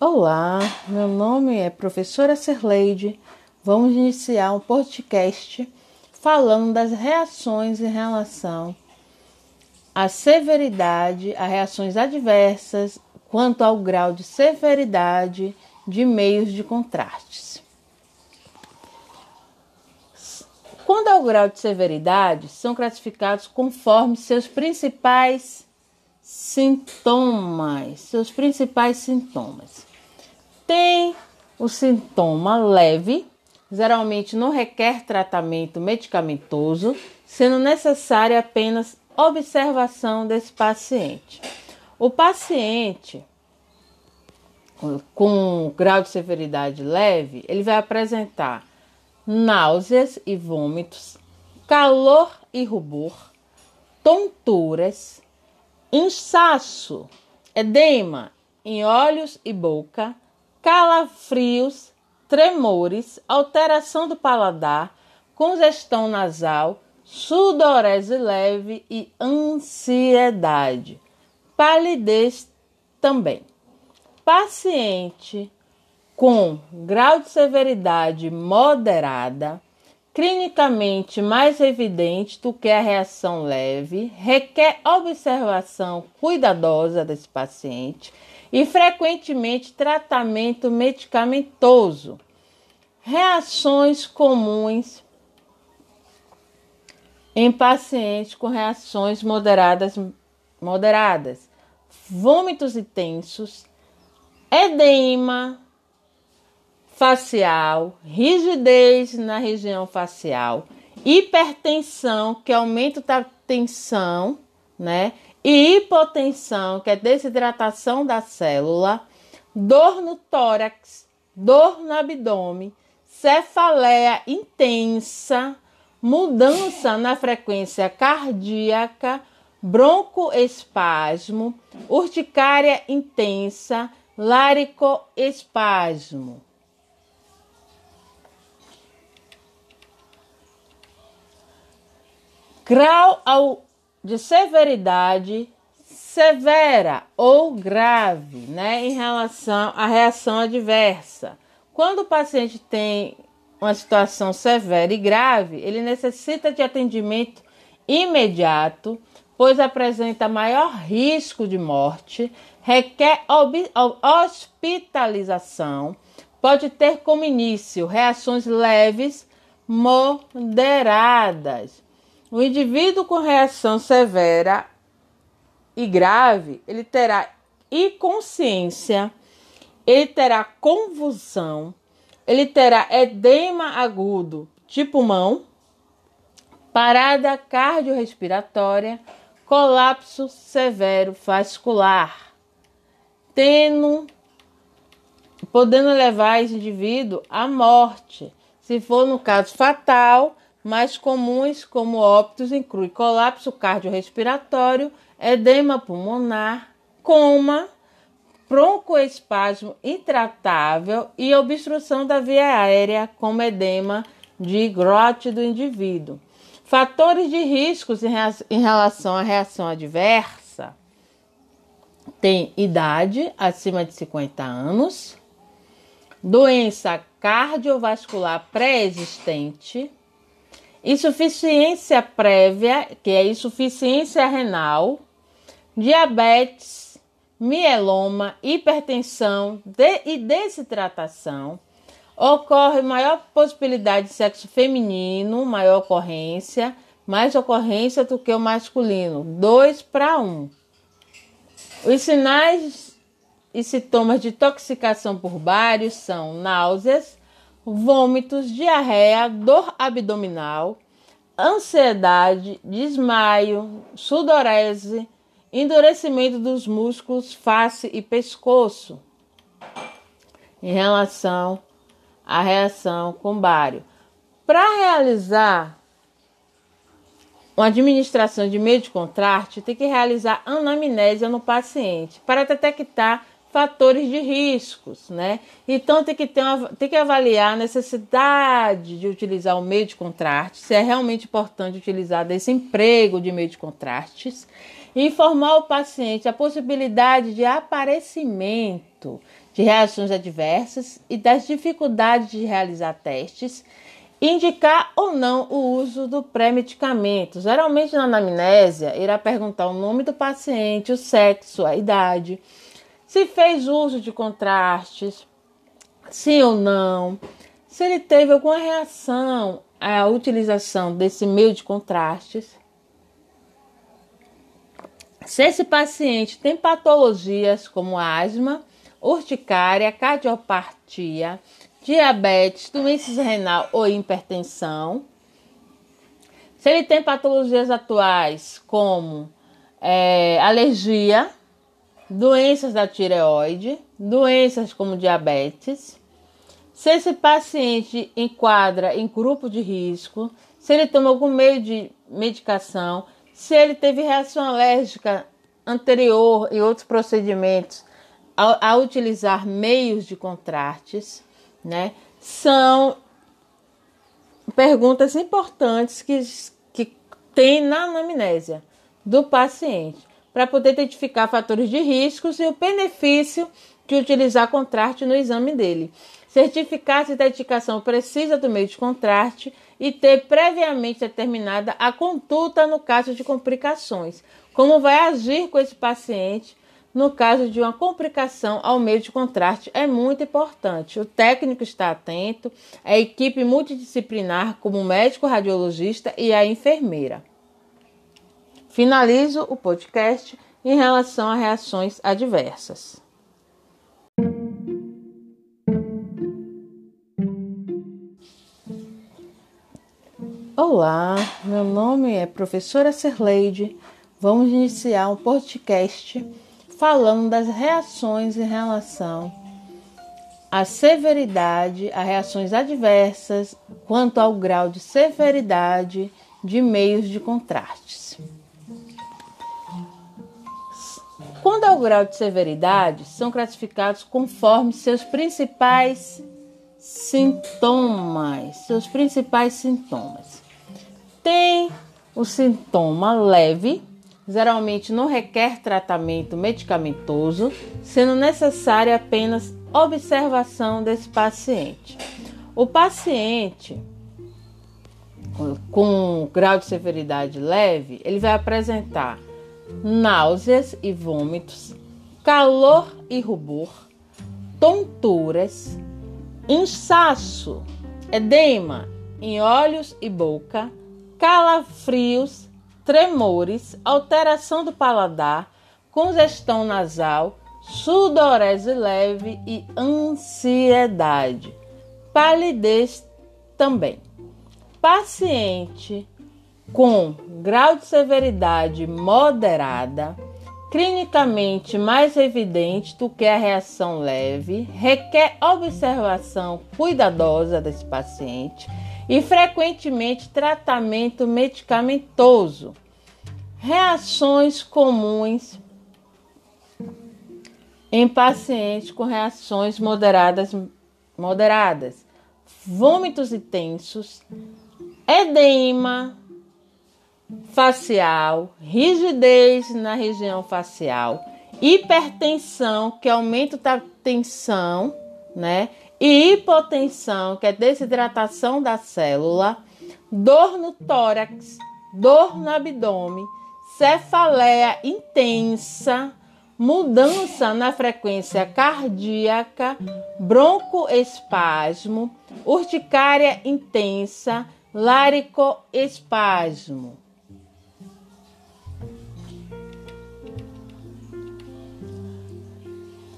Olá, meu nome é professora Serleide. Vamos iniciar um podcast falando das reações em relação à severidade, a reações adversas quanto ao grau de severidade de meios de contrastes. Quando ao grau de severidade, são classificados conforme seus principais sintomas, seus principais sintomas. Tem o sintoma leve, geralmente não requer tratamento medicamentoso, sendo necessária apenas observação desse paciente. O paciente com grau de severidade leve, ele vai apresentar náuseas e vômitos, calor e rubor, tonturas, inchaço, edema em olhos e boca, calafrios, tremores, alteração do paladar, congestão nasal, sudorese leve e ansiedade. Palidez também. Paciente com grau de severidade moderada, clinicamente mais evidente do que a reação leve, requer observação cuidadosa desse paciente e frequentemente tratamento medicamentoso. Reações comuns em pacientes com reações moderadas, moderadas, vômitos intensos, edema facial, rigidez na região facial, hipertensão, que aumento da tensão, né? E hipotensão, que é desidratação da célula, dor no tórax, dor no abdômen, cefaleia intensa, mudança na frequência cardíaca, broncoespasmo, urticária intensa, laricoespasmo. Grau de severidade severa ou grave, né, em relação à reação adversa. Quando o paciente tem uma situação severa e grave, ele necessita de atendimento imediato, pois apresenta maior risco de morte, requer hospitalização, pode ter como início reações leves, moderadas o indivíduo com reação severa e grave, ele terá inconsciência, ele terá convulsão, ele terá edema agudo de pulmão, parada cardiorrespiratória, colapso severo vascular, tendo, podendo levar esse indivíduo à morte. Se for no caso fatal, mais comuns, como óbitos, incluem colapso cardiorrespiratório, edema pulmonar, coma, broncoespasmo intratável e obstrução da via aérea, como edema de grote do indivíduo. Fatores de riscos em relação à reação adversa tem idade acima de 50 anos, doença cardiovascular pré-existente, insuficiência prévia, que é insuficiência renal, diabetes, mieloma, hipertensão de, e desidratação. Ocorre maior possibilidade de sexo feminino, maior ocorrência, mais ocorrência do que o masculino, 2 para 1. Os sinais e sintomas de intoxicação por bários são náuseas, vômitos, diarreia, dor abdominal, ansiedade, desmaio, sudorese, endurecimento dos músculos face e pescoço. Em relação à reação com bário. Para realizar uma administração de meio de contraste, tem que realizar anamnésia no paciente para detectar fatores de riscos, né? Então tem que, ter uma, tem que avaliar a necessidade de utilizar o meio de contraste, se é realmente importante utilizar desse emprego de meio de contrastes, informar o paciente a possibilidade de aparecimento de reações adversas e das dificuldades de realizar testes, indicar ou não o uso do pré-medicamento. Geralmente na anamnésia irá perguntar o nome do paciente, o sexo, a idade, se fez uso de contrastes, sim ou não, se ele teve alguma reação à utilização desse meio de contrastes. Se esse paciente tem patologias como asma, urticária, cardiopatia, diabetes, doenças renal ou hipertensão. Se ele tem patologias atuais como é, alergia, doenças da tireoide, doenças como diabetes. Se esse paciente enquadra em grupo de risco, se ele toma algum meio de medicação, se ele teve reação alérgica anterior e outros procedimentos a, a utilizar meios de contrastes, né? São perguntas importantes que, que tem na anamnésia do paciente para poder identificar fatores de riscos e o benefício de utilizar contraste no exame dele. Certificar se a dedicação precisa do meio de contraste e ter previamente determinada a conduta no caso de complicações. Como vai agir com esse paciente no caso de uma complicação ao meio de contraste é muito importante. O técnico está atento, a equipe multidisciplinar, como o médico radiologista e a enfermeira. Finalizo o podcast em relação a reações adversas. Olá, meu nome é professora Serleide. Vamos iniciar um podcast falando das reações em relação à severidade, a reações adversas quanto ao grau de severidade de meios de contrastes. Quando ao grau de severidade, são classificados conforme seus principais sintomas, seus principais sintomas. Tem o sintoma leve, geralmente não requer tratamento medicamentoso, sendo necessária apenas observação desse paciente. O paciente com grau de severidade leve, ele vai apresentar náuseas e vômitos, calor e rubor, tonturas, inchaço, edema em olhos e boca, calafrios, tremores, alteração do paladar, congestão nasal, sudorese leve e ansiedade. Palidez também. Paciente com grau de severidade moderada, clinicamente mais evidente do que a reação leve, requer observação cuidadosa desse paciente e frequentemente tratamento medicamentoso. Reações comuns em pacientes com reações moderadas, moderadas, vômitos intensos, edema facial, rigidez na região facial, hipertensão, que aumenta a tensão, né? e hipotensão, que é desidratação da célula, dor no tórax, dor no abdômen, cefaleia intensa, mudança na frequência cardíaca, broncoespasmo, urticária intensa, laricoespasmo.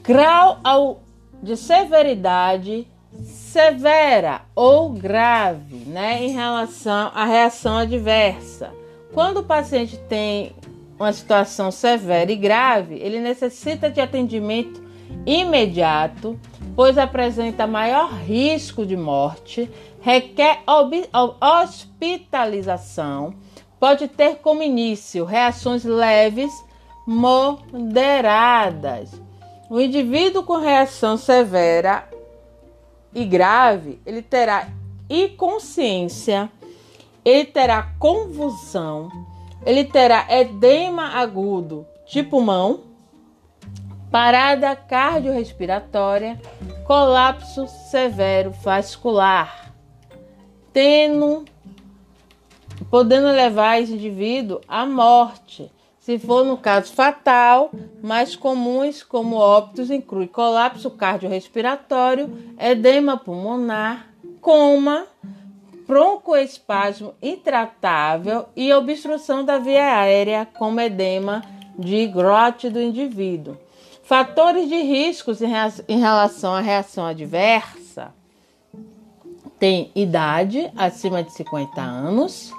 Grau ao de severidade severa ou grave, né, em relação à reação adversa. Quando o paciente tem uma situação severa e grave, ele necessita de atendimento imediato, pois apresenta maior risco de morte, requer hospitalização, pode ter como início reações leves, moderadas o indivíduo com reação severa e grave, ele terá inconsciência, ele terá convulsão, ele terá edema agudo de pulmão, parada cardiorrespiratória, colapso severo vascular, tendo, podendo levar esse indivíduo à morte. Se for no caso fatal, mais comuns como óbitos incluem colapso cardiorrespiratório, edema pulmonar, coma, broncoespasmo intratável e obstrução da via aérea, como edema de grote do indivíduo. Fatores de riscos em relação à reação adversa tem idade acima de 50 anos,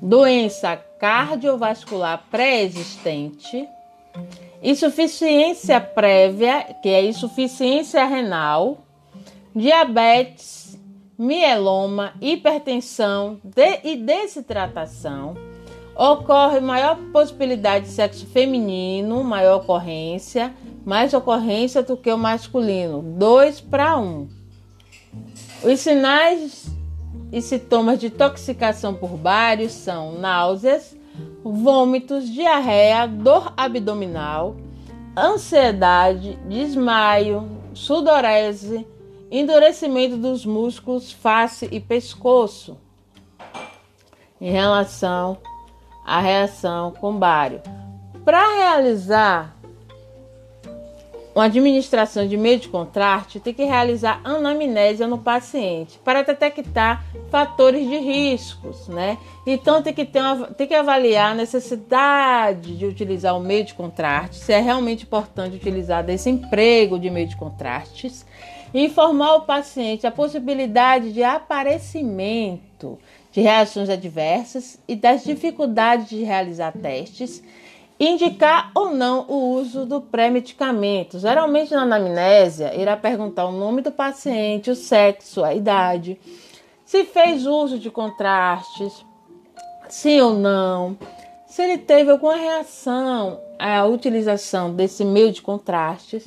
doença cardiovascular pré-existente, insuficiência prévia, que é insuficiência renal, diabetes, mieloma, hipertensão de, e desidratação. Ocorre maior possibilidade de sexo feminino, maior ocorrência, mais ocorrência do que o masculino, 2 para 1. Um. Os sinais e sintomas de intoxicação por bários são náuseas, vômitos, diarreia, dor abdominal, ansiedade, desmaio, sudorese, endurecimento dos músculos face e pescoço. Em relação à reação com bário. Para realizar uma administração de meio de contraste, tem que realizar anamnésia no paciente para detectar fatores de riscos, né? Então tem que, ter uma, tem que avaliar a necessidade de utilizar o meio de contraste, se é realmente importante utilizar desse emprego de meio de contrastes informar o paciente a possibilidade de aparecimento de reações adversas e das dificuldades de realizar testes, indicar ou não o uso do pré-medicamento. Geralmente na anamnésia, irá perguntar o nome do paciente, o sexo, a idade, se fez uso de contrastes, sim ou não, se ele teve alguma reação à utilização desse meio de contrastes.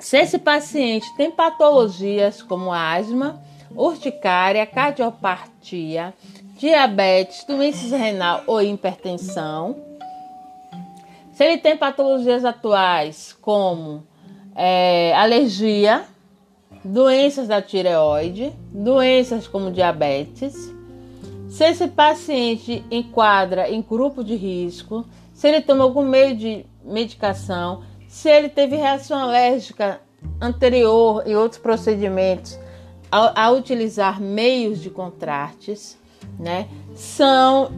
Se esse paciente tem patologias como asma, urticária, cardiopatia, diabetes, doenças renal ou hipertensão, se ele tem patologias atuais como é, alergia, doenças da tireoide, doenças como diabetes, se esse paciente enquadra em grupo de risco, se ele toma algum meio de medicação, se ele teve reação alérgica anterior e outros procedimentos a, a utilizar meios de contrastes, né? São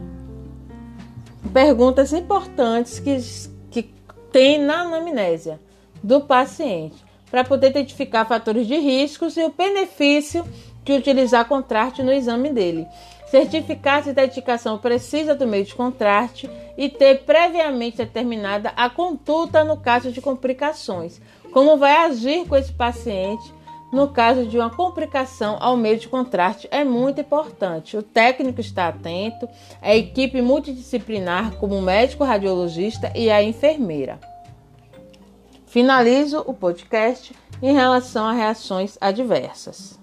perguntas importantes que, que tem na anamnésia do paciente para poder identificar fatores de riscos e o benefício de utilizar contraste no exame dele certificar se a dedicação precisa do meio de contraste e ter previamente determinada a conduta no caso de complicações. Como vai agir com esse paciente no caso de uma complicação ao meio de contraste é muito importante. O técnico está atento, a equipe multidisciplinar, como o médico radiologista e a enfermeira. Finalizo o podcast em relação a reações adversas.